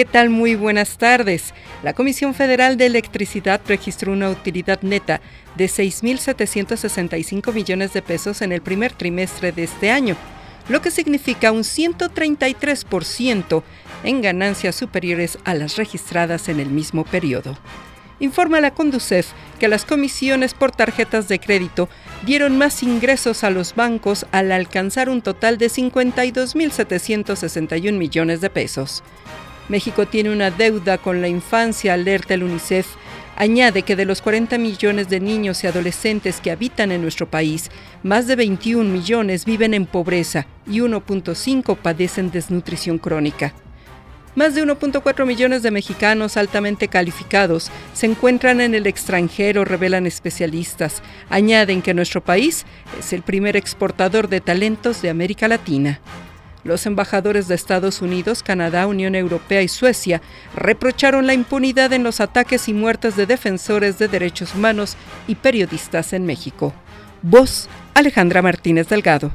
¿qué tal? Muy buenas tardes. La Comisión Federal de Electricidad registró una utilidad neta de 6.765 millones de pesos en el primer trimestre de este año, lo que significa un 133% en ganancias superiores a las registradas en el mismo periodo. Informa la Conducef que las comisiones por tarjetas de crédito dieron más ingresos a los bancos al alcanzar un total de 52.761 millones de pesos. México tiene una deuda con la infancia, alerta el UNICEF. Añade que de los 40 millones de niños y adolescentes que habitan en nuestro país, más de 21 millones viven en pobreza y 1.5 padecen desnutrición crónica. Más de 1.4 millones de mexicanos altamente calificados se encuentran en el extranjero, revelan especialistas. Añaden que nuestro país es el primer exportador de talentos de América Latina. Los embajadores de Estados Unidos, Canadá, Unión Europea y Suecia reprocharon la impunidad en los ataques y muertes de defensores de derechos humanos y periodistas en México. Voz Alejandra Martínez Delgado.